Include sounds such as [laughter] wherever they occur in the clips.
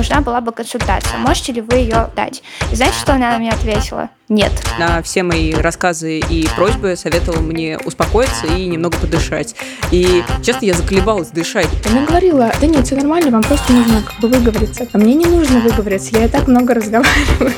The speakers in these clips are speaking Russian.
нужна была бы консультация. Можете ли вы ее дать? И знаете, что она мне ответила? Нет. На все мои рассказы и просьбы советовала мне успокоиться и немного подышать. И, честно, я заколебалась дышать. Она говорила, да нет, все нормально, вам просто нужно как бы выговориться. А мне не нужно выговориться, я и так много разговариваю.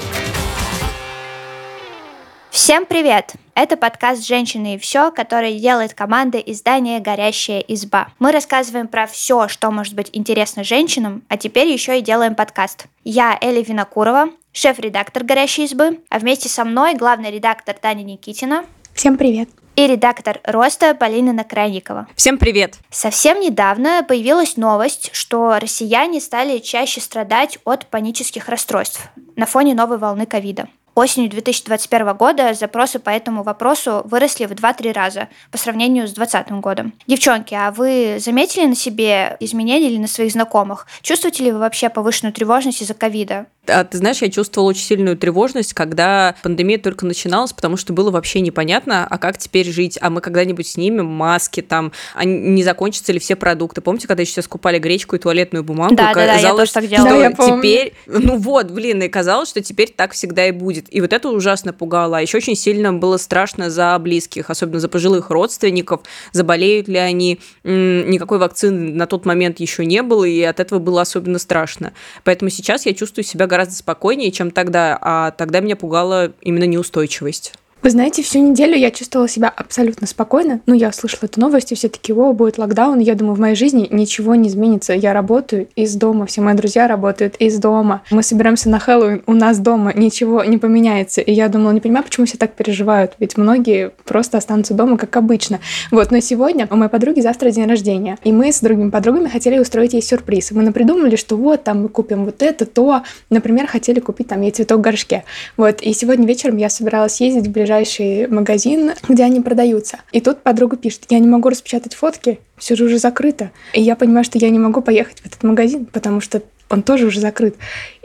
Всем привет! Это подкаст «Женщины и все», который делает команда издания «Горящая изба». Мы рассказываем про все, что может быть интересно женщинам, а теперь еще и делаем подкаст. Я Эля Винокурова, шеф-редактор «Горящей избы», а вместе со мной главный редактор Таня Никитина. Всем привет! и редактор «Роста» Полина Накрайникова. Всем привет! Совсем недавно появилась новость, что россияне стали чаще страдать от панических расстройств на фоне новой волны ковида. Осенью 2021 года запросы по этому вопросу выросли в 2-3 раза по сравнению с 2020 годом. Девчонки, а вы заметили на себе изменения или на своих знакомых? Чувствуете ли вы вообще повышенную тревожность из-за ковида? А ты знаешь, я чувствовала очень сильную тревожность, когда пандемия только начиналась, потому что было вообще непонятно, а как теперь жить, а мы когда-нибудь снимем маски там, а не закончатся ли все продукты. Помните, когда еще скупали гречку и туалетную бумагу? Да, да, да, я тоже так делала. Да, я теперь, ну вот, блин, и казалось, что теперь так всегда и будет. И вот это ужасно пугало. А еще очень сильно было страшно за близких, особенно за пожилых родственников, заболеют ли они. Никакой вакцины на тот момент еще не было, и от этого было особенно страшно. Поэтому сейчас я чувствую себя гораздо спокойнее, чем тогда, а тогда меня пугала именно неустойчивость. Вы знаете, всю неделю я чувствовала себя абсолютно спокойно. Ну, я услышала эту новость, и все таки о, будет локдаун. Я думаю, в моей жизни ничего не изменится. Я работаю из дома, все мои друзья работают из дома. Мы собираемся на Хэллоуин, у нас дома ничего не поменяется. И я думала, не понимаю, почему все так переживают. Ведь многие просто останутся дома, как обычно. Вот, но сегодня у моей подруги завтра день рождения. И мы с другими подругами хотели устроить ей сюрприз. мы напридумали, что вот, там мы купим вот это, то. Например, хотели купить там ей цветок в горшке. Вот, и сегодня вечером я собиралась ездить в ближайшее ближайший магазин, где они продаются. И тут подруга пишет, я не могу распечатать фотки, все же уже закрыто. И я понимаю, что я не могу поехать в этот магазин, потому что он тоже уже закрыт.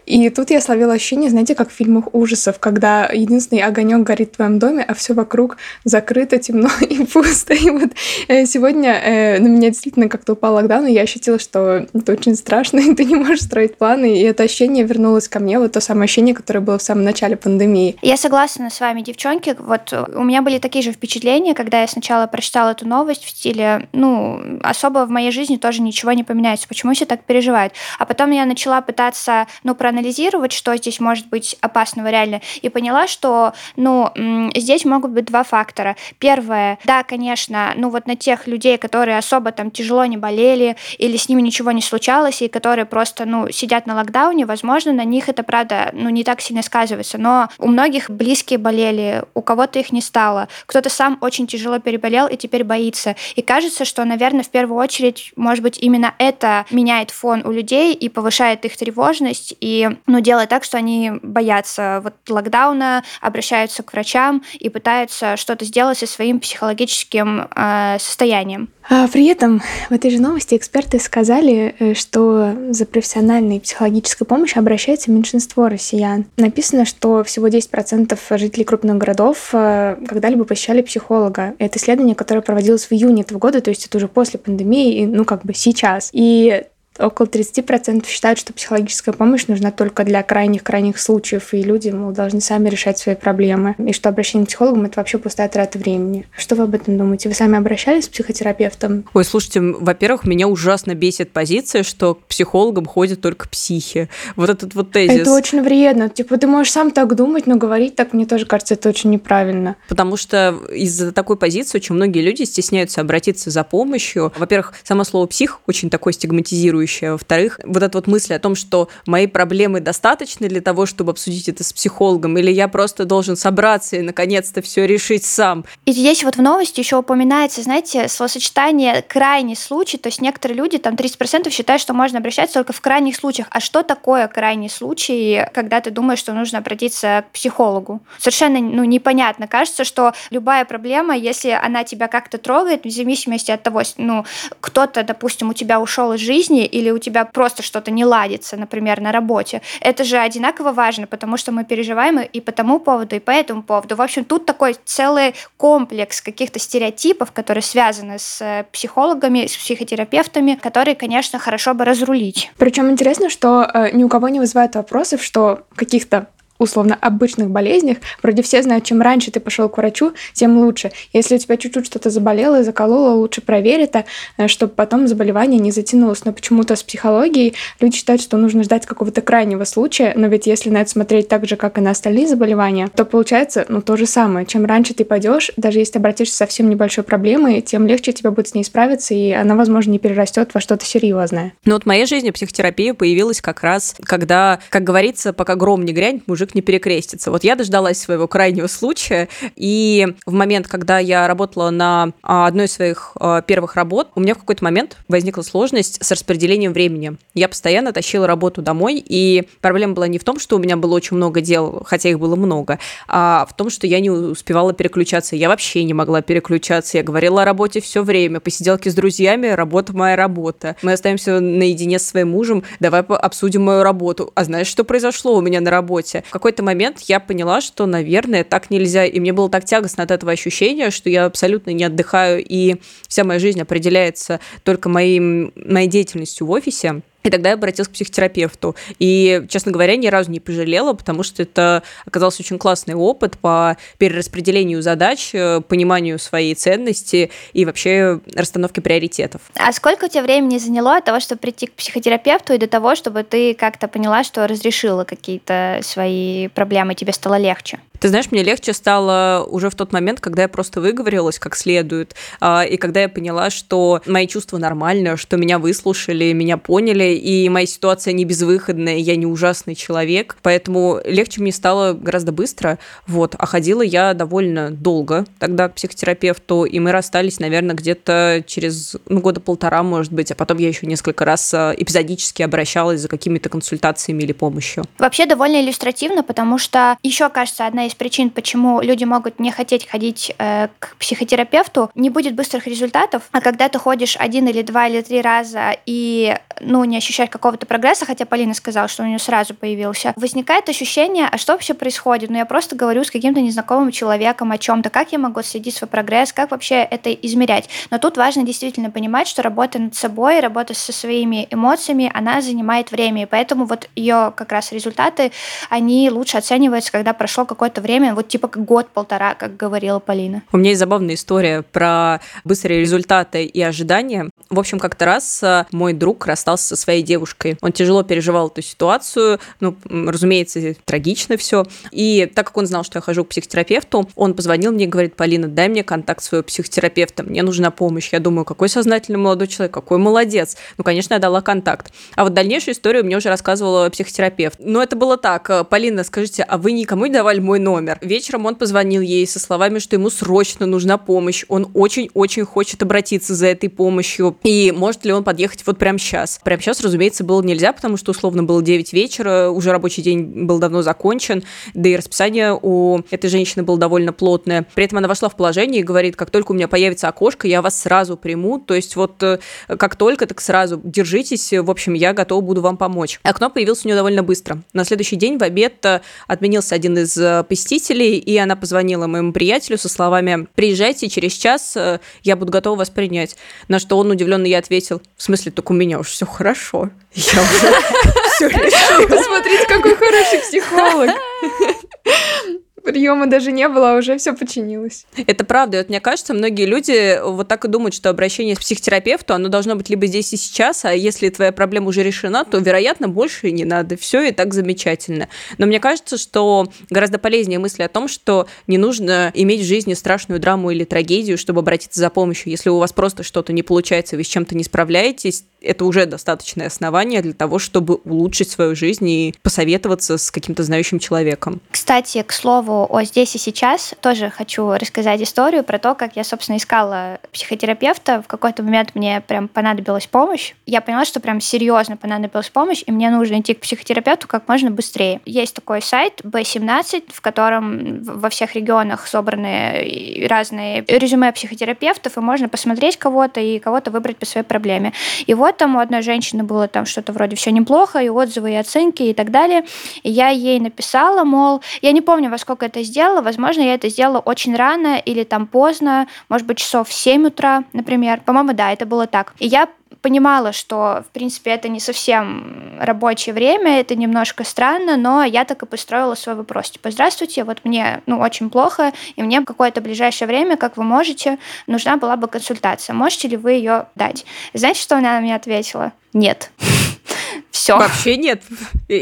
И тут я словила ощущение, знаете, как в фильмах ужасов, когда единственный огонек горит в твоем доме, а все вокруг закрыто, темно [laughs] и пусто. И вот э, сегодня э, на меня действительно как-то упал локдаун, и я ощутила, что это очень страшно, [laughs] и ты не можешь строить планы. И это ощущение вернулось ко мне, вот то самое ощущение, которое было в самом начале пандемии. Я согласна с вами, девчонки. Вот у меня были такие же впечатления, когда я сначала прочитала эту новость в стиле, ну, особо в моей жизни тоже ничего не поменяется. Почему все так переживают? А потом я начала пытаться, ну, про проанализировать, что здесь может быть опасного реально, и поняла, что, ну, здесь могут быть два фактора. Первое, да, конечно, ну вот на тех людей, которые особо там тяжело не болели или с ними ничего не случалось, и которые просто, ну, сидят на локдауне, возможно, на них это, правда, ну, не так сильно сказывается, но у многих близкие болели, у кого-то их не стало, кто-то сам очень тяжело переболел и теперь боится. И кажется, что, наверное, в первую очередь, может быть, именно это меняет фон у людей и повышает их тревожность, и ну, делает так, что они боятся вот локдауна, обращаются к врачам и пытаются что-то сделать со своим психологическим э, состоянием. А при этом в этой же новости эксперты сказали, э, что за профессиональной психологической помощью обращается меньшинство россиян. Написано, что всего 10% жителей крупных городов э, когда-либо посещали психолога. Это исследование, которое проводилось в июне этого года, то есть это уже после пандемии, ну как бы сейчас. И около 30% считают, что психологическая помощь нужна только для крайних-крайних случаев, и люди, мол, должны сами решать свои проблемы, и что обращение к психологам — это вообще пустая трата времени. Что вы об этом думаете? Вы сами обращались к психотерапевтам? Ой, слушайте, во-первых, меня ужасно бесит позиция, что к психологам ходят только психи. Вот этот вот тезис. Это очень вредно. Типа, ты можешь сам так думать, но говорить так, мне тоже кажется, это очень неправильно. Потому что из-за такой позиции очень многие люди стесняются обратиться за помощью. Во-первых, само слово «псих» очень такое стигматизирующее травмирующее. Во-вторых, вот эта вот мысль о том, что мои проблемы достаточны для того, чтобы обсудить это с психологом, или я просто должен собраться и наконец-то все решить сам. И здесь вот в новости еще упоминается, знаете, словосочетание «крайний случай», то есть некоторые люди, там 30% считают, что можно обращаться только в крайних случаях. А что такое крайний случай, когда ты думаешь, что нужно обратиться к психологу? Совершенно ну, непонятно. Кажется, что любая проблема, если она тебя как-то трогает, в зависимости от того, ну, кто-то, допустим, у тебя ушел из жизни, или у тебя просто что-то не ладится, например, на работе, это же одинаково важно, потому что мы переживаем и по тому поводу, и по этому поводу. В общем, тут такой целый комплекс каких-то стереотипов, которые связаны с э, психологами, с психотерапевтами, которые, конечно, хорошо бы разрулить. Причем интересно, что э, ни у кого не вызывает вопросов, что каких-то условно обычных болезнях, вроде все знают, чем раньше ты пошел к врачу, тем лучше. Если у тебя чуть-чуть что-то заболело и закололо, лучше проверь это, э, чтобы потом заболевание не затянулось. Но почему-то с психологией люди считают, что нужно ждать какого-то крайнего случая, но ведь если на это смотреть так же, как и на остальные заболевания, то получается ну, то же самое. Чем раньше ты пойдешь, даже если обратишься с совсем небольшой проблемой, тем легче тебе будет с ней справиться, и она, возможно, не перерастет во что-то серьезное. Ну вот в моей жизни психотерапия появилась как раз, когда, как говорится, пока гром не грянет, мужик мужик не перекрестится. Вот я дождалась своего крайнего случая, и в момент, когда я работала на а, одной из своих а, первых работ, у меня в какой-то момент возникла сложность с распределением времени. Я постоянно тащила работу домой, и проблема была не в том, что у меня было очень много дел, хотя их было много, а в том, что я не успевала переключаться. Я вообще не могла переключаться. Я говорила о работе все время. Посиделки с друзьями, работа моя работа. Мы остаемся наедине с своим мужем, давай обсудим мою работу. А знаешь, что произошло у меня на работе? Какой-то момент я поняла, что, наверное, так нельзя. И мне было так тягостно от этого ощущения, что я абсолютно не отдыхаю, и вся моя жизнь определяется только моим, моей деятельностью в офисе. И тогда я обратилась к психотерапевту. И, честно говоря, ни разу не пожалела, потому что это оказался очень классный опыт по перераспределению задач, э, пониманию своей ценности и вообще расстановке приоритетов. А сколько у тебя времени заняло от того, чтобы прийти к психотерапевту и до того, чтобы ты как-то поняла, что разрешила какие-то свои проблемы, тебе стало легче? Ты знаешь, мне легче стало уже в тот момент, когда я просто выговорилась как следует, а, и когда я поняла, что мои чувства нормальные, что меня выслушали, меня поняли, и моя ситуация не безвыходная, я не ужасный человек, поэтому легче мне стало гораздо быстро, вот, а ходила я довольно долго тогда к психотерапевту, и мы расстались, наверное, где-то через, ну, года полтора, может быть, а потом я еще несколько раз а, эпизодически обращалась за какими-то консультациями или помощью. Вообще довольно иллюстративно, потому что еще, кажется, одна из причин, почему люди могут не хотеть ходить э, к психотерапевту, не будет быстрых результатов, а когда ты ходишь один или два или три раза и ну, не ощущаешь какого-то прогресса, хотя Полина сказала, что у нее сразу появился, возникает ощущение, а что вообще происходит? Ну, я просто говорю с каким-то незнакомым человеком о чем-то, как я могу следить свой прогресс, как вообще это измерять. Но тут важно действительно понимать, что работа над собой, работа со своими эмоциями, она занимает время, и поэтому вот ее как раз результаты, они лучше оцениваются, когда прошло какое-то какое-то время, вот типа год-полтора, как говорила Полина. У меня есть забавная история про быстрые результаты и ожидания. В общем, как-то раз э, мой друг расстался со своей девушкой. Он тяжело переживал эту ситуацию, ну, разумеется, трагично все. И так как он знал, что я хожу к психотерапевту, он позвонил мне и говорит, Полина, дай мне контакт своего психотерапевта, мне нужна помощь. Я думаю, какой сознательный молодой человек, какой молодец. Ну, конечно, я дала контакт. А вот дальнейшую историю мне уже рассказывала психотерапевт. Но это было так. «Э, Полина, скажите, а вы никому не давали мой номер. Вечером он позвонил ей со словами, что ему срочно нужна помощь. Он очень-очень хочет обратиться за этой помощью. И может ли он подъехать вот прямо сейчас? Прямо сейчас, разумеется, было нельзя, потому что условно было 9 вечера, уже рабочий день был давно закончен, да и расписание у этой женщины было довольно плотное. При этом она вошла в положение и говорит, как только у меня появится окошко, я вас сразу приму. То есть вот э, как только, так сразу держитесь. В общем, я готова буду вам помочь. Окно появилось у нее довольно быстро. На следующий день в обед э, отменился один из э, посетителей, и она позвонила моему приятелю со словами «Приезжайте через час, э, я буду готова вас принять». На что он удивленно ей ответил «В смысле, так у меня уж все хорошо». Я уже [laughs] все Посмотрите, какой хороший психолог [laughs] приема даже не было, а уже все починилось. Это правда. И вот мне кажется, многие люди вот так и думают, что обращение к психотерапевту, оно должно быть либо здесь и сейчас, а если твоя проблема уже решена, то, вероятно, больше и не надо. Все и так замечательно. Но мне кажется, что гораздо полезнее мысли о том, что не нужно иметь в жизни страшную драму или трагедию, чтобы обратиться за помощью. Если у вас просто что-то не получается, вы с чем-то не справляетесь, это уже достаточное основание для того, чтобы улучшить свою жизнь и посоветоваться с каким-то знающим человеком. Кстати, к слову о, здесь и сейчас, тоже хочу рассказать историю про то, как я, собственно, искала психотерапевта. В какой-то момент мне прям понадобилась помощь. Я поняла, что прям серьезно понадобилась помощь, и мне нужно идти к психотерапевту как можно быстрее. Есть такой сайт B17, в котором во всех регионах собраны разные резюме психотерапевтов, и можно посмотреть кого-то и кого-то выбрать по своей проблеме. И вот там у одной женщины было там что-то вроде все неплохо, и отзывы, и оценки, и так далее. И я ей написала, мол, я не помню, во сколько это сделала, возможно, я это сделала очень рано или там поздно, может быть, часов в 7 утра, например. По-моему, да, это было так. И я понимала, что, в принципе, это не совсем рабочее время, это немножко странно, но я так и построила свой вопрос. Типа, здравствуйте, вот мне, ну, очень плохо, и мне какое-то ближайшее время, как вы можете, нужна была бы консультация. Можете ли вы ее дать? Знаете, что она мне ответила? Нет. [laughs] Все. Вообще нет.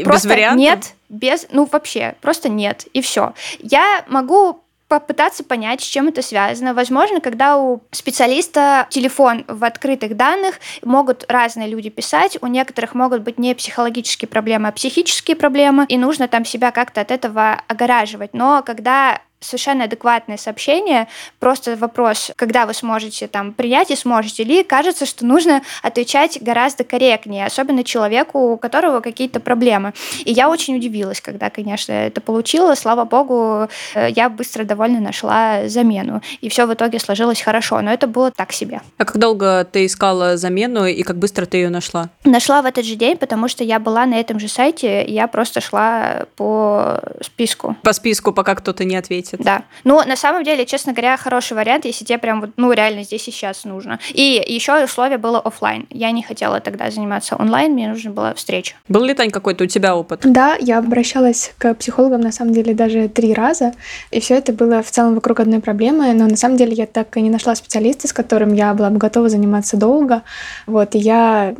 Просто без вариантов? Нет, без, ну вообще, просто нет, и все. Я могу попытаться понять, с чем это связано. Возможно, когда у специалиста телефон в открытых данных, могут разные люди писать, у некоторых могут быть не психологические проблемы, а психические проблемы, и нужно там себя как-то от этого огораживать. Но когда совершенно адекватное сообщение, просто вопрос, когда вы сможете там принять и сможете ли, кажется, что нужно отвечать гораздо корректнее, особенно человеку, у которого какие-то проблемы. И я очень удивилась, когда, конечно, это получила. Слава богу, э, я быстро довольно нашла замену. И все в итоге сложилось хорошо, но это было так себе. А как долго ты искала замену и как быстро ты ее нашла? Нашла в этот же день, потому что я была на этом же сайте, я просто шла по списку. По списку, пока кто-то не ответит месяц. Да. Но на самом деле, честно говоря, хороший вариант, если тебе прям вот, ну, реально здесь и сейчас нужно. И еще условие было офлайн. Я не хотела тогда заниматься онлайн, мне нужна была встреча. Был ли, Тань, какой-то у тебя опыт? Да, я обращалась к психологам, на самом деле, даже три раза, и все это было в целом вокруг одной проблемы, но на самом деле я так и не нашла специалиста, с которым я была бы готова заниматься долго. Вот, и я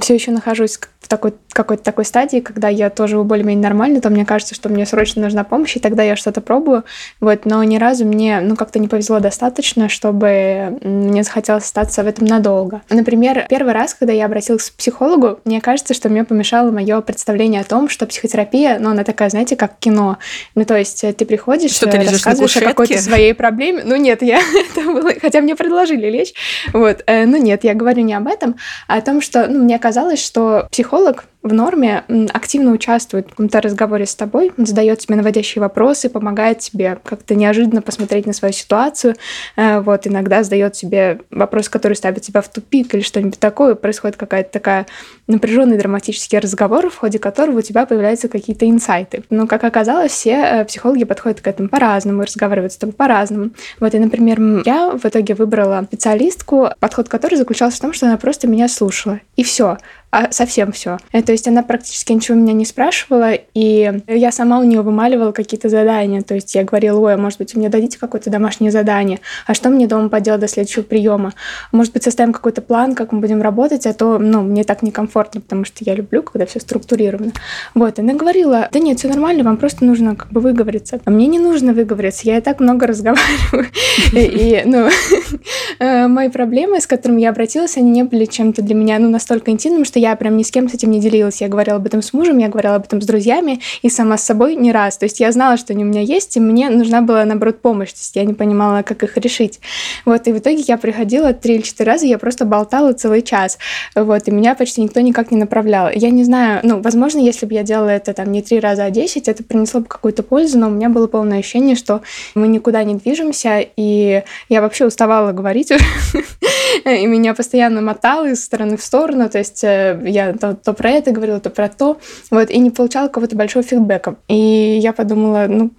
все еще нахожусь в такой, какой-то такой стадии, когда я тоже более-менее нормально, то мне кажется, что мне срочно нужна помощь, и тогда я что-то пробую. Вот, но ни разу мне, ну, как-то не повезло достаточно, чтобы мне захотелось остаться в этом надолго. Например, первый раз, когда я обратилась к психологу, мне кажется, что мне помешало мое представление о том, что психотерапия, ну, она такая, знаете, как кино. Ну, то есть э, ты приходишь, что ты рассказываешь о какой-то своей проблеме. Ну, нет, я [laughs] это было, хотя мне предложили лечь. Вот, э, ну, нет, я говорю не об этом, а о том, что, ну, мне казалось, что психолог психолог в норме активно участвует в каком-то разговоре с тобой, задает тебе наводящие вопросы, помогает тебе как-то неожиданно посмотреть на свою ситуацию. Э, вот, иногда задает тебе вопрос, который ставит тебя в тупик или что-нибудь такое. Происходит какая-то такая напряженный драматический разговор, в ходе которого у тебя появляются какие-то инсайты. Но, как оказалось, все э, психологи подходят к этому по-разному, разговаривают с тобой по-разному. Вот, и, например, я в итоге выбрала специалистку, подход которой заключался в том, что она просто меня слушала. И все а совсем все. Э, то есть она практически ничего меня не спрашивала, и я сама у нее вымаливала какие-то задания. То есть я говорила, ой, а может быть, вы мне дадите какое-то домашнее задание, а что мне дома поделать до следующего приема? Может быть, составим какой-то план, как мы будем работать, а то, ну, мне так некомфортно, потому что я люблю, когда все структурировано. Вот, она говорила, да нет, все нормально, вам просто нужно как бы выговориться. А мне не нужно выговориться, я и так много [laughs] разговариваю. И, ну, [laughs] э, мои проблемы, с которыми я обратилась, они не были чем-то для меня, ну, настолько интимным, что я прям ни с кем с этим не делилась. Я говорила об этом с мужем, я говорила об этом с друзьями и сама с собой не раз. То есть я знала, что они у меня есть, и мне нужна была, наоборот, помощь. То есть я не понимала, как их решить. Вот, и в итоге я приходила три или четыре раза, я просто болтала целый час. Вот, и меня почти никто никак не направлял. Я не знаю, ну, возможно, если бы я делала это там не три раза, а десять, это принесло бы какую-то пользу, но у меня было полное ощущение, что мы никуда не движемся, и я вообще уставала говорить [laughs] [laughs] и меня постоянно мотало из стороны в сторону, то есть э, я то, то про это говорила, то про то, вот, и не получала какого-то большого фидбэка. И я подумала, ну,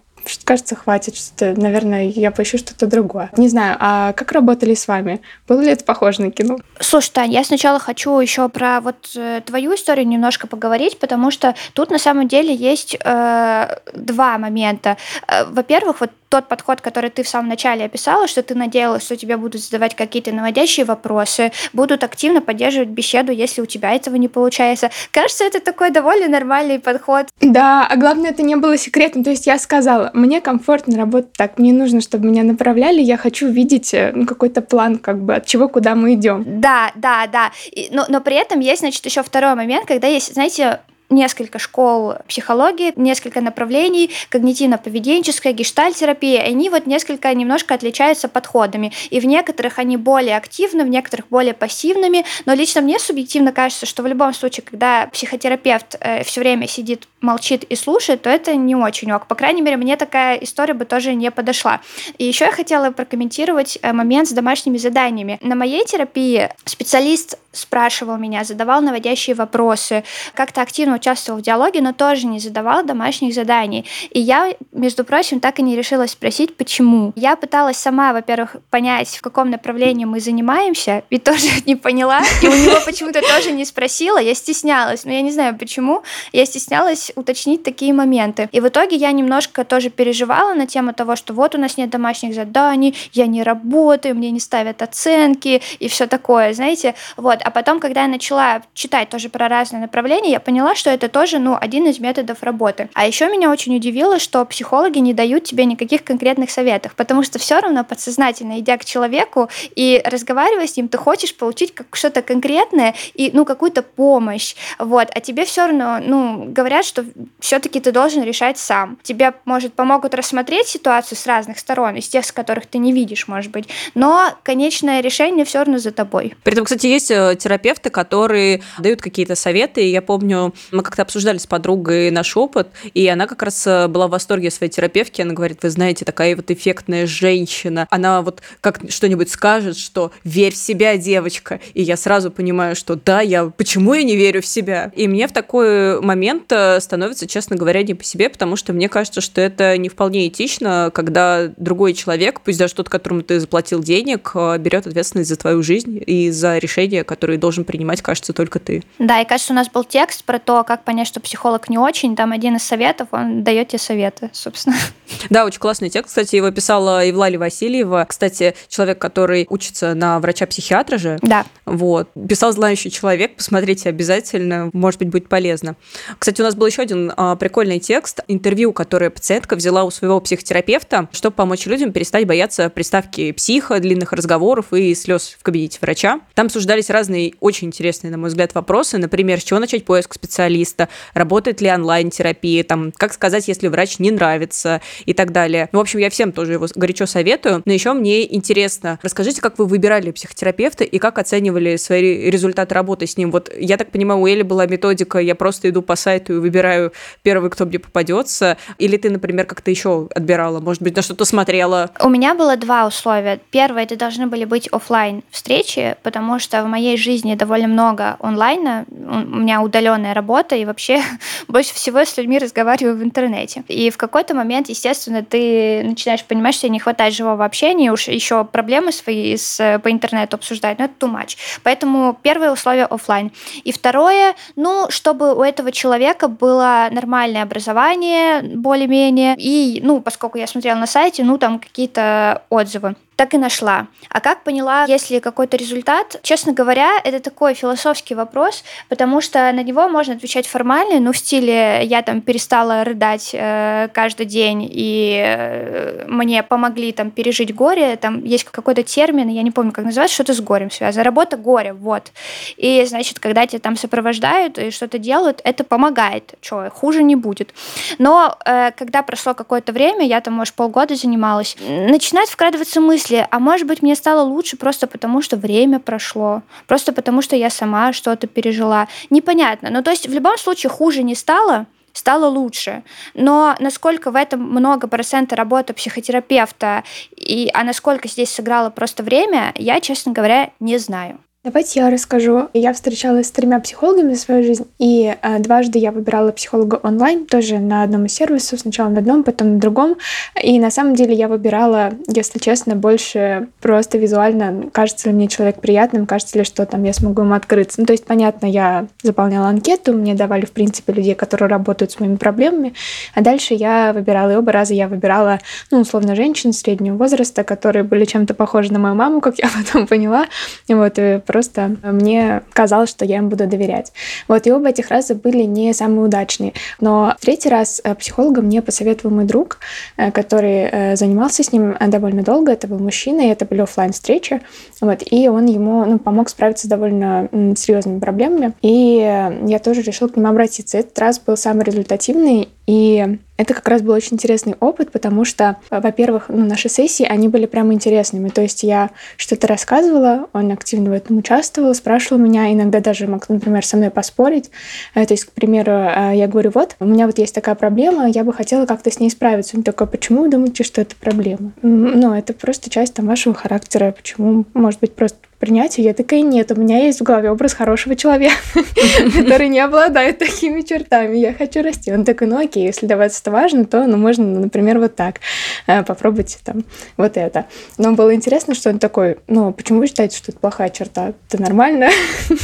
кажется, хватит, что наверное, я поищу что-то другое. Не знаю, а как работали с вами? Было ли это похоже на кино? Слушай, Тань, я сначала хочу еще про вот э, твою историю немножко поговорить, потому что тут на самом деле есть э, два момента. Э, во-первых, вот тот подход, который ты в самом начале описала, что ты надеялась, что тебе будут задавать какие-то наводящие вопросы, будут активно поддерживать беседу, если у тебя этого не получается. Кажется, это такой довольно нормальный подход. Да, а главное, это не было секретом. То есть я сказала, мне комфортно работать так, мне нужно, чтобы меня направляли, я хочу видеть э, ну, какой-то план, как бы, от чего куда мы идем. Да, да, да. И, но, но при этом есть, значит, еще второй момент, когда есть, знаете, несколько школ психологии, несколько направлений, когнитивно-поведенческая, гештальтерапия, они вот несколько немножко отличаются подходами. И в некоторых они более активны, в некоторых более пассивными, но лично мне субъективно кажется, что в любом случае, когда психотерапевт э, все время сидит, молчит и слушает, то это не очень ок. По крайней мере, мне такая история бы тоже не подошла. И еще я хотела прокомментировать э, момент с домашними заданиями. На моей терапии специалист спрашивал меня, задавал наводящие вопросы, как-то активно участвовал в диалоге, но тоже не задавал домашних заданий. И я, между прочим, так и не решилась спросить, почему. Я пыталась сама, во-первых, понять, в каком направлении мы занимаемся, и тоже [laughs] не поняла. И у него почему-то тоже не спросила, я стеснялась. Но я не знаю почему. Я стеснялась уточнить такие моменты. И в итоге я немножко тоже переживала на тему того, что вот у нас нет домашних заданий, я не работаю, мне не ставят оценки и все такое, знаете. Вот. А потом, когда я начала читать тоже про разные направления, я поняла, что это тоже, ну, один из методов работы. А еще меня очень удивило, что психологи не дают тебе никаких конкретных советов, потому что все равно подсознательно, идя к человеку и разговаривая с ним, ты хочешь получить как что-то конкретное и, ну, какую-то помощь, вот, а тебе все равно, ну, говорят, что все-таки ты должен решать сам. Тебе, может, помогут рассмотреть ситуацию с разных сторон, из тех, с которых ты не видишь, может быть, но конечное решение все равно за тобой. При этом, кстати, есть э, терапевты, которые дают какие-то советы. Я помню, мы как-то обсуждали с подругой наш опыт, и она как раз э, была в восторге своей терапевтки. Она говорит, вы знаете, такая вот эффектная женщина. Она вот как что-нибудь скажет, что верь в себя, девочка. И я сразу понимаю, что да, я почему я не верю в себя? И мне в такой момент э, становится, честно говоря, не по себе, потому что мне кажется, что это не вполне этично, когда другой человек, пусть даже тот, которому ты заплатил денег, э, берет ответственность за твою жизнь и за решение, которое который должен принимать, кажется, только ты. Да, и кажется, у нас был текст про то, как понять, что психолог не очень. Там один из советов, он дает тебе советы, собственно. Да, очень классный текст. Кстати, его писала Евлалия Васильева. Кстати, человек, который учится на врача-психиатра же. Да. Вот. Писал знающий человек. Посмотрите обязательно. Может быть, будет полезно. Кстати, у нас был еще один а, прикольный текст. Интервью, которое пациентка взяла у своего психотерапевта, чтобы помочь людям перестать бояться приставки психа, длинных разговоров и слез в кабинете врача. Там обсуждались разные разные очень интересные, на мой взгляд, вопросы. Например, с чего начать поиск специалиста, работает ли онлайн-терапия, там, как сказать, если врач не нравится и так далее. В общем, я всем тоже его горячо советую. Но еще мне интересно, расскажите, как вы выбирали психотерапевта и как оценивали свои результаты работы с ним. Вот я так понимаю, у Эли была методика, я просто иду по сайту и выбираю первый, кто мне попадется. Или ты, например, как-то еще отбирала, может быть, на что-то смотрела? У меня было два условия. Первое, это должны были быть офлайн встречи, потому что в моей жизни довольно много онлайна, у меня удаленная работа, и вообще [laughs] больше всего с людьми разговариваю в интернете. И в какой-то момент, естественно, ты начинаешь понимать, что тебе не хватает живого общения, уж еще проблемы свои с, по интернету обсуждать, но это too much. Поэтому первое условие офлайн. И второе, ну, чтобы у этого человека было нормальное образование, более-менее, и, ну, поскольку я смотрела на сайте, ну, там какие-то отзывы так и нашла. А как поняла, есть ли какой-то результат? Честно говоря, это такой философский вопрос, потому что на него можно отвечать формально, ну, в стиле «я там перестала рыдать э, каждый день, и э, мне помогли там пережить горе», там есть какой-то термин, я не помню, как называется, что-то с горем связано. Работа горе, вот. И, значит, когда тебя там сопровождают и что-то делают, это помогает. Что, хуже не будет. Но э, когда прошло какое-то время, я там, может, полгода занималась, начинает вкрадываться мысль, мысли, а может быть, мне стало лучше просто потому, что время прошло, просто потому, что я сама что-то пережила. Непонятно. Ну, то есть в любом случае хуже не стало, стало лучше. Но насколько в этом много процента работы психотерапевта, и, а насколько здесь сыграло просто время, я, честно говоря, не знаю. Давайте я расскажу. Я встречалась с тремя психологами за свою жизнь, и э, дважды я выбирала психолога онлайн, тоже на одном из сервисов, сначала на одном, потом на другом. И на самом деле я выбирала, если честно, больше просто визуально, кажется ли мне человек приятным, кажется ли, что там я смогу ему открыться. Ну, то есть, понятно, я заполняла анкету, мне давали, в принципе, людей, которые работают с моими проблемами, а дальше я выбирала, и оба раза я выбирала, ну, условно, женщин среднего возраста, которые были чем-то похожи на мою маму, как я [laughs] потом поняла. Вот, и просто мне казалось, что я им буду доверять. Вот, и оба этих раза были не самые удачные. Но третий раз э, психолога мне посоветовал мой друг, э, который э, занимался с ним довольно долго. Это был мужчина, и это были офлайн встречи Вот, и он ему ну, помог справиться с довольно серьезными проблемами. И я тоже решила к нему обратиться. Этот раз был самый результативный, и это как раз был очень интересный опыт, потому что, во-первых, ну, наши сессии, они были прямо интересными. То есть я что-то рассказывала, он активно в этом участвовал, спрашивал меня, иногда даже мог, например, со мной поспорить. Э, то есть, к примеру, э, я говорю, вот, у меня вот есть такая проблема, я бы хотела как-то с ней справиться. Он такой, почему вы думаете, что это проблема? Ну, это просто часть там вашего характера. Почему, может быть, просто принятию, я такая, нет, у меня есть в голове образ хорошего человека, [laughs] который не обладает такими чертами, я хочу расти. Он такой, ну окей, если для вас это важно, то, ну, можно, например, вот так, э, попробуйте там вот это. Но было интересно, что он такой, ну, почему вы считаете, что это плохая черта? Это нормально,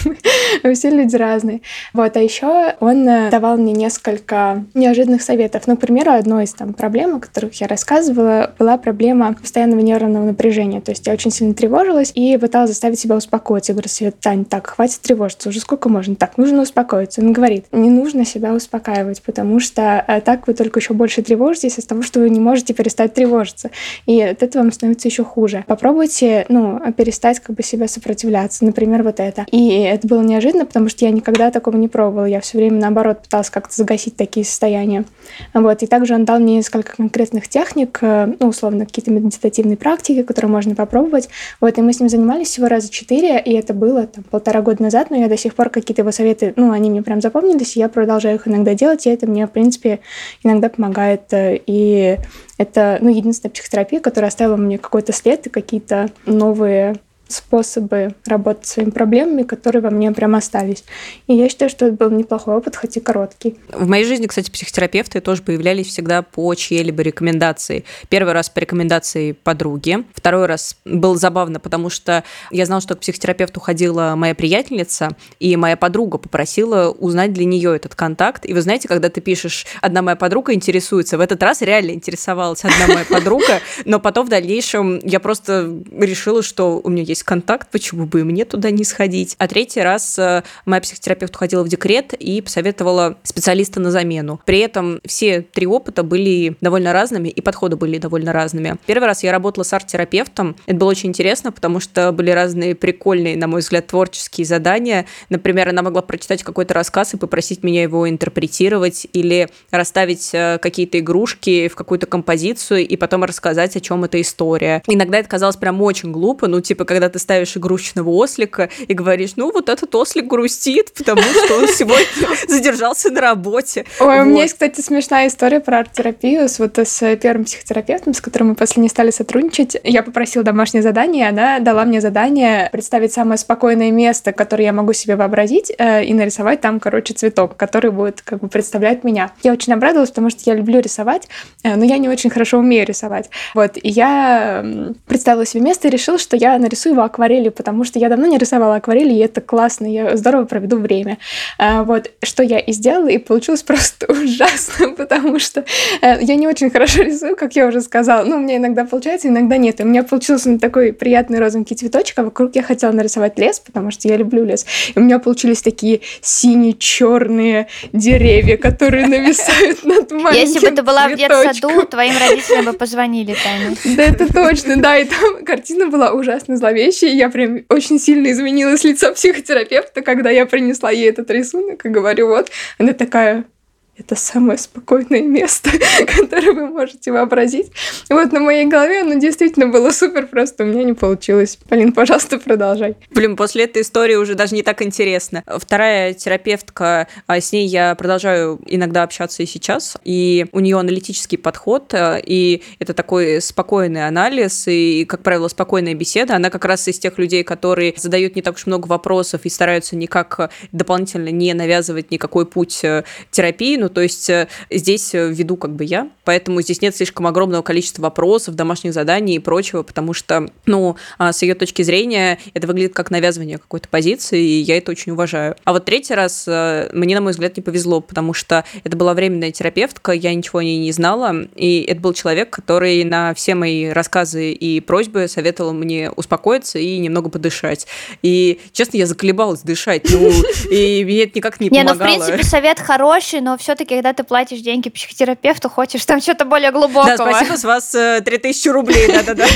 [laughs] все люди разные. Вот, а еще он э, давал мне несколько неожиданных советов. Ну, к примеру, одной из там проблем, о которых я рассказывала, была проблема постоянного нервного напряжения. То есть я очень сильно тревожилась и пыталась заставить себя успокоиться. Я говорю, Свет, Тань, так, хватит тревожиться, уже сколько можно? Так, нужно успокоиться. Он говорит, не нужно себя успокаивать, потому что э, так вы только еще больше тревожитесь из того, что вы не можете перестать тревожиться. И от этого вам становится еще хуже. Попробуйте, ну, перестать как бы себя сопротивляться. Например, вот это. И это было неожиданно, потому что я никогда такого не пробовала. Я все время, наоборот, пыталась как-то загасить такие состояния. Вот. И также он дал мне несколько конкретных техник, э, ну, условно, какие-то медитативные практики, которые можно попробовать. Вот. И мы с ним занимались всего раза четыре, и это было там полтора года назад, но я до сих пор какие-то его советы, ну, они мне прям запомнились, и я продолжаю их иногда делать, и это мне, в принципе, иногда помогает. И это, ну, единственная психотерапия, которая оставила мне какой-то след и какие-то новые способы работать с своими проблемами, которые во мне прям остались. И я считаю, что это был неплохой опыт, хоть и короткий. В моей жизни, кстати, психотерапевты тоже появлялись всегда по чьей-либо рекомендации. Первый раз по рекомендации подруги, второй раз был забавно, потому что я знала, что к психотерапевту ходила моя приятельница, и моя подруга попросила узнать для нее этот контакт. И вы знаете, когда ты пишешь, одна моя подруга интересуется, в этот раз реально интересовалась одна моя подруга, но потом в дальнейшем я просто решила, что у меня есть есть контакт, почему бы и мне туда не сходить. А третий раз э, моя психотерапевт уходила в декрет и посоветовала специалиста на замену. При этом все три опыта были довольно разными, и подходы были довольно разными. Первый раз я работала с арт-терапевтом. Это было очень интересно, потому что были разные прикольные, на мой взгляд, творческие задания. Например, она могла прочитать какой-то рассказ и попросить меня его интерпретировать или расставить э, какие-то игрушки в какую-то композицию и потом рассказать, о чем эта история. Иногда это казалось прям очень глупо, ну, типа, когда ты ставишь игрушечного ослика и говоришь, ну, вот этот ослик грустит, потому что он сегодня [laughs] задержался на работе. Ой, у меня есть, кстати, смешная история про арт-терапию с вот с первым психотерапевтом, с которым мы после не стали сотрудничать. Я попросила домашнее задание, она дала мне задание представить самое спокойное место, которое я могу себе вообразить, э, и нарисовать там, короче, цветок, который будет как бы представлять меня. Я очень обрадовалась, потому что я люблю рисовать, э, но я не очень хорошо умею рисовать. Вот, и я представила себе место и решила, что я нарисую его акварелью, потому что я давно не рисовала акварели, и это классно, я здорово проведу время. А, вот, что я и сделала, и получилось [laughs] просто ужасно, [laughs] потому что э, я не очень хорошо рисую, как я уже сказала. Ну, у меня иногда получается, иногда нет. И у меня получился такой приятный розовенький цветочек, а вокруг я хотела нарисовать лес, потому что я люблю лес. И у меня получились такие синие-черные деревья, которые нависают [laughs] над маленьким Если бы ты была в детсаду, твоим родителям бы позвонили, Таня. Да, это точно, да, и там картина была ужасно зловещая вещи. Я прям очень сильно изменилась лицо психотерапевта, когда я принесла ей этот рисунок и говорю, вот, она такая, это самое спокойное место, [laughs] которое вы можете вообразить. вот на моей голове оно действительно было супер, просто у меня не получилось. Полин, пожалуйста, продолжай. Блин, после этой истории уже даже не так интересно. Вторая терапевтка, а с ней я продолжаю иногда общаться и сейчас, и у нее аналитический подход, э, и это такой спокойный анализ, и, как правило, спокойная беседа. Она как раз из тех людей, которые задают не так уж много вопросов и стараются никак дополнительно не навязывать никакой путь терапии, ну, то есть э, здесь э, веду как бы я, поэтому здесь нет слишком огромного количества вопросов, домашних заданий и прочего, потому что, ну, а, с ее точки зрения это выглядит как навязывание какой-то позиции, и я это очень уважаю. А вот третий раз э, мне, на мой взгляд, не повезло, потому что это была временная терапевтка, я ничего о ней не знала, и это был человек, который на все мои рассказы и просьбы советовал мне успокоиться и немного подышать. И, честно, я заколебалась дышать, ну, и мне это никак не помогало. Не, ну, в принципе, совет хороший, но все таки когда ты платишь деньги психотерапевту, хочешь там что-то более глубокого. Да, спасибо, с вас 3000 э, рублей, да-да-да. [laughs]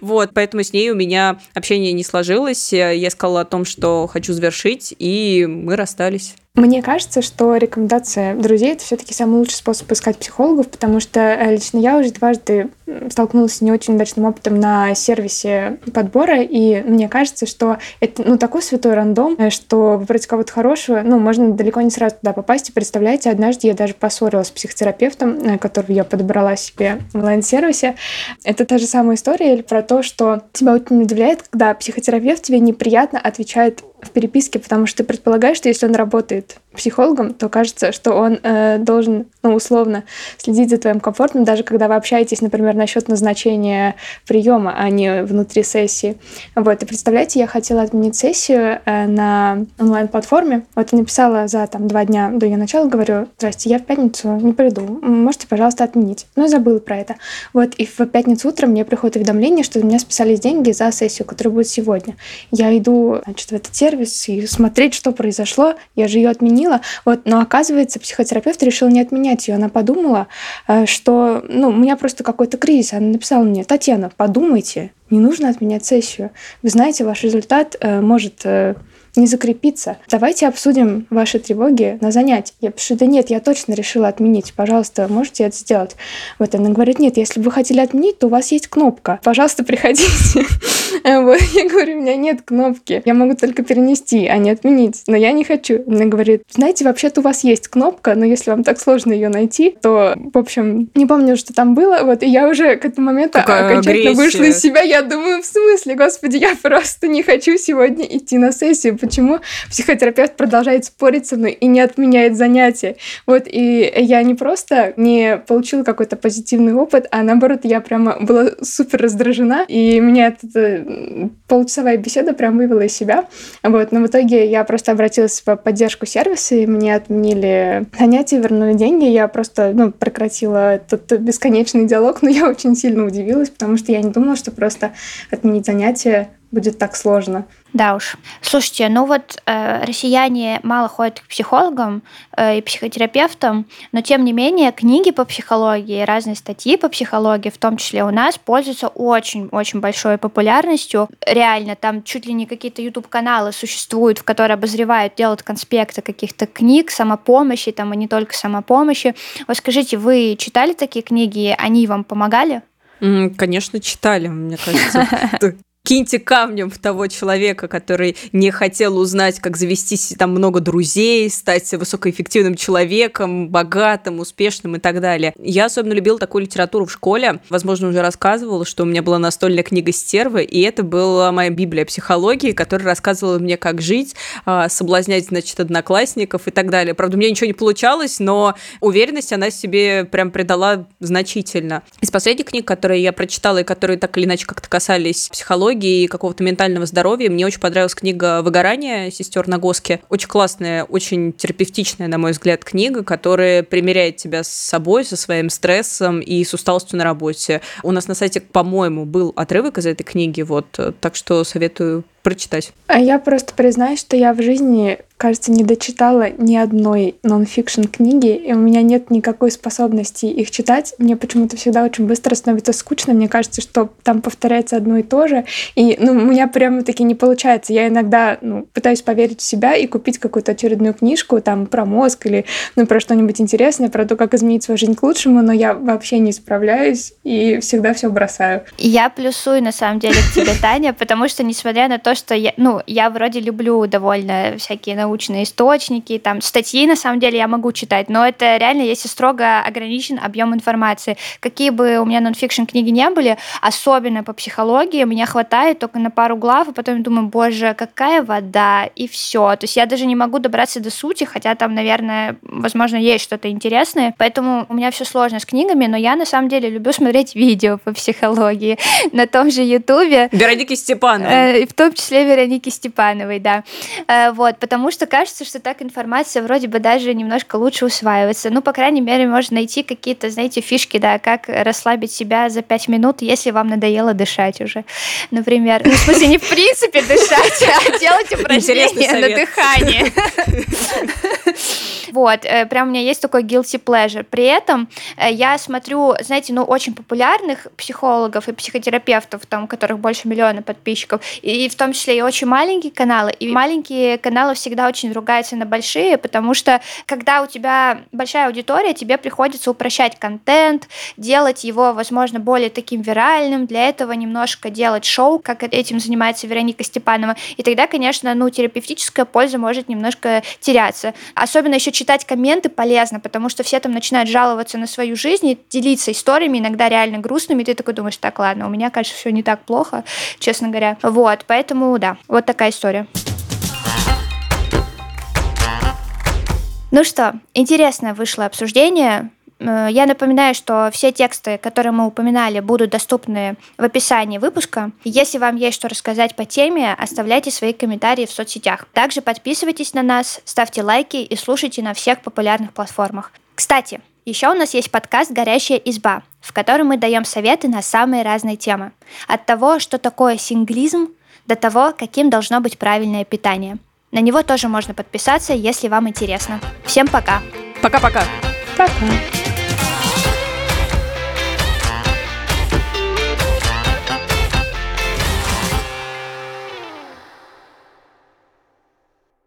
Вот, поэтому с ней у меня общение не сложилось. Я сказала о том, что хочу завершить, и мы расстались. Мне кажется, что рекомендация друзей это все-таки самый лучший способ искать психологов, потому что э, лично я уже дважды столкнулась с не очень удачным опытом на сервисе подбора, и мне кажется, что это ну, такой святой рандом, э, что выбрать кого-то хорошего, ну, можно далеко не сразу туда попасть. И представляете, однажды я даже поссорилась с психотерапевтом, э, которого я подобрала себе в онлайн-сервисе. Это та же самая история про то, что тебя очень удивляет, когда психотерапевт тебе неприятно отвечает в переписке, потому что ты предполагаешь, что если он работает психологом, то кажется, что он э, должен, ну, условно, следить за твоим комфортом, даже когда вы общаетесь, например, насчет назначения приема, а не внутри сессии. Вот, и представляете, я хотела отменить сессию э, на онлайн-платформе. Вот я написала за там два дня до ее начала, говорю, здрасте, я в пятницу не приду, можете, пожалуйста, отменить. Ну, забыла про это. Вот, и в пятницу утром мне приходит уведомление, что у меня списались деньги за сессию, которая будет сегодня. Я иду, значит, в этот сервис и смотреть, что произошло. Я же ее отменила, отменила. Вот, но оказывается, психотерапевт решил не отменять ее. Она подумала, э, что ну, у меня просто какой-то кризис. Она написала мне, Татьяна, подумайте, не нужно отменять сессию. Вы знаете, ваш результат э, может э, не закрепиться. Давайте обсудим ваши тревоги на занятии. Я пишу, да нет, я точно решила отменить. Пожалуйста, можете это сделать? Вот она говорит, нет, если бы вы хотели отменить, то у вас есть кнопка. Пожалуйста, приходите. [laughs] Вот. Я говорю, у меня нет кнопки. Я могу только перенести, а не отменить. Но я не хочу. Она говорит, знаете, вообще-то у вас есть кнопка, но если вам так сложно ее найти, то, в общем, не помню, что там было. Вот, и я уже к этому моменту Какая окончательно агрессия. вышла из себя. Я думаю, в смысле, господи, я просто не хочу сегодня идти на сессию почему психотерапевт продолжает спорить со мной и не отменяет занятия. Вот, и я не просто не получила какой-то позитивный опыт, а наоборот, я прямо была супер раздражена, и меня эта получасовая беседа прям вывела из себя. Вот, но в итоге я просто обратилась в поддержку сервиса, и мне отменили занятия, вернули деньги, я просто, ну, прекратила этот бесконечный диалог, но я очень сильно удивилась, потому что я не думала, что просто отменить занятия будет так сложно. Да уж. Слушайте, ну вот э, россияне мало ходят к психологам э, и психотерапевтам, но тем не менее книги по психологии, разные статьи по психологии, в том числе у нас, пользуются очень-очень большой популярностью. Реально, там чуть ли не какие-то YouTube-каналы существуют, в которые обозревают, делают конспекты каких-то книг, самопомощи, там и не только самопомощи. Вот скажите, вы читали такие книги, они вам помогали? Конечно, читали, мне кажется. [laughs] киньте камнем в того человека, который не хотел узнать, как завести там много друзей, стать высокоэффективным человеком, богатым, успешным и так далее. Я особенно любила такую литературу в школе. Возможно, уже рассказывала, что у меня была настольная книга «Стервы», и это была моя библия психологии, которая рассказывала мне, как жить, а, соблазнять, значит, одноклассников и так далее. Правда, у меня ничего не получалось, но уверенность она себе прям придала значительно. Из последних книг, которые я прочитала и которые так или иначе как-то касались психологии, психологии и какого-то ментального здоровья. Мне очень понравилась книга «Выгорание» сестер Нагоски. Очень классная, очень терапевтичная, на мой взгляд, книга, которая примеряет тебя с собой, со своим стрессом и с усталостью на работе. У нас на сайте, по-моему, был отрывок из этой книги, вот, так что советую прочитать. А я просто признаюсь, что я в жизни кажется, не дочитала ни одной нон-фикшн книги, и у меня нет никакой способности их читать. Мне почему-то всегда очень быстро становится скучно. Мне кажется, что там повторяется одно и то же. И ну, у меня прямо-таки не получается. Я иногда ну, пытаюсь поверить в себя и купить какую-то очередную книжку там про мозг или ну, про что-нибудь интересное, про то, как изменить свою жизнь к лучшему, но я вообще не справляюсь и всегда все бросаю. Я плюсую, на самом деле, к тебе, [laughs] Таня, потому что, несмотря на то, то, что я, ну, я вроде люблю довольно всякие научные источники, там, статьи, на самом деле, я могу читать, но это реально, если строго ограничен объем информации. Какие бы у меня нонфикшн книги не были, особенно по психологии, мне хватает только на пару глав, и потом думаю, боже, какая вода, и все. То есть я даже не могу добраться до сути, хотя там, наверное, возможно, есть что-то интересное. Поэтому у меня все сложно с книгами, но я на самом деле люблю смотреть [laughs] видео по психологии на том же Ютубе. Вероники Степановой. Э, в том числе Вероники Степановой, да. Э, вот, потому что кажется, что так информация вроде бы даже немножко лучше усваивается. Ну, по крайней мере, можно найти какие-то, знаете, фишки, да, как расслабить себя за пять минут, если вам надоело дышать уже, например. Ну, в смысле, не в принципе дышать, а делать упражнения на дыхание. [laughs] Вот, э, прям у меня есть такой guilty pleasure. При этом э, я смотрю, знаете, ну, очень популярных психологов и психотерапевтов, там, которых больше миллиона подписчиков, и в том числе и очень маленькие каналы. И маленькие каналы всегда очень ругаются на большие, потому что когда у тебя большая аудитория, тебе приходится упрощать контент, делать его, возможно, более таким виральным, для этого немножко делать шоу, как этим занимается Вероника Степанова. И тогда, конечно, ну, терапевтическая польза может немножко теряться. Особенно еще читать комменты полезно, потому что все там начинают жаловаться на свою жизнь делиться историями, иногда реально грустными, и ты такой думаешь, так, ладно, у меня, конечно, все не так плохо, честно говоря. Вот, поэтому, да, вот такая история. Ну что, интересное вышло обсуждение. Э, я напоминаю, что все тексты, которые мы упоминали, будут доступны в описании выпуска. Если вам есть что рассказать по теме, оставляйте свои комментарии в соцсетях. Также подписывайтесь на нас, ставьте лайки и слушайте на всех популярных платформах. Кстати, еще у нас есть подкаст «Горящая изба», в котором мы даем советы на самые разные темы. От того, что такое синглизм, до того, каким должно быть правильное питание. На него тоже можно подписаться, если вам интересно. Всем пока! Пока-пока! Пока! -пока. пока.